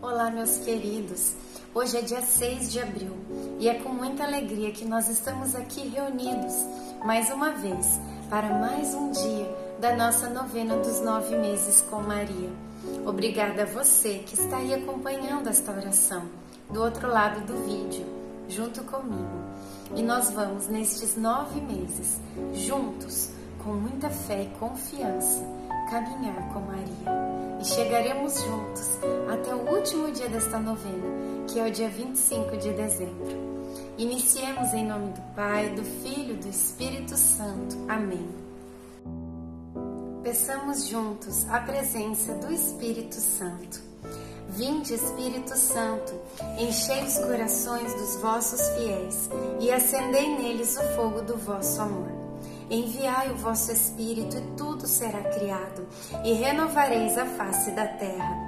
Olá, meus queridos. Hoje é dia 6 de abril e é com muita alegria que nós estamos aqui reunidos mais uma vez para mais um dia da nossa novena dos nove meses com Maria. Obrigada a você que está aí acompanhando esta oração do outro lado do vídeo, junto comigo. E nós vamos nestes nove meses, juntos, com muita fé e confiança, caminhar com Maria. E chegaremos juntos até o último dia desta novena, que é o dia 25 de dezembro. Iniciemos em nome do Pai, do Filho e do Espírito Santo. Amém. Peçamos juntos a presença do Espírito Santo. Vinde, Espírito Santo, enchei os corações dos vossos fiéis e acendei neles o fogo do vosso amor. Enviai o vosso Espírito e tudo será criado, e renovareis a face da terra.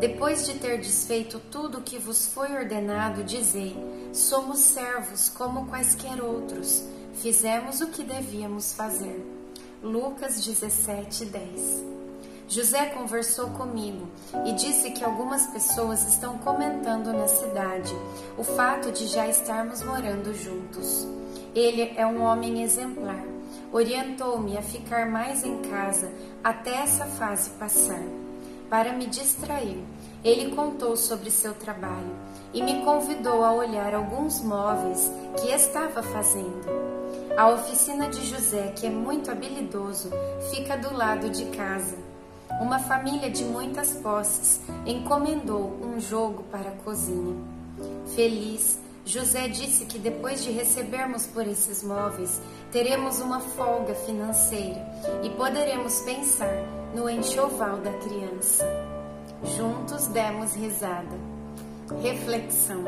depois de ter desfeito tudo o que vos foi ordenado, dizei: somos servos como quaisquer outros, fizemos o que devíamos fazer. Lucas 17, 10 José conversou comigo e disse que algumas pessoas estão comentando na cidade o fato de já estarmos morando juntos. Ele é um homem exemplar orientou-me a ficar mais em casa até essa fase passar. Para me distrair, ele contou sobre seu trabalho e me convidou a olhar alguns móveis que estava fazendo. A oficina de José, que é muito habilidoso, fica do lado de casa. Uma família de muitas posses encomendou um jogo para a cozinha. Feliz, José disse que depois de recebermos por esses móveis, teremos uma folga financeira e poderemos pensar no enxoval da criança. Juntos demos risada. Reflexão.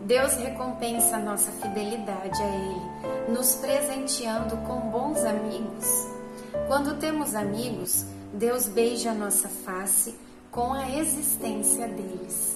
Deus recompensa nossa fidelidade a Ele, nos presenteando com bons amigos. Quando temos amigos, Deus beija nossa face com a existência deles.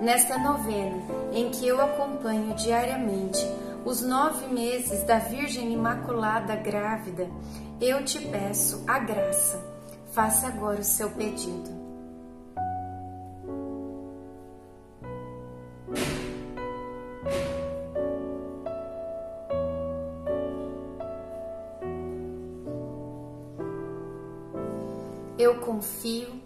Nesta novena, em que eu acompanho diariamente os nove meses da Virgem Imaculada grávida, eu te peço a graça. Faça agora o seu pedido. Eu confio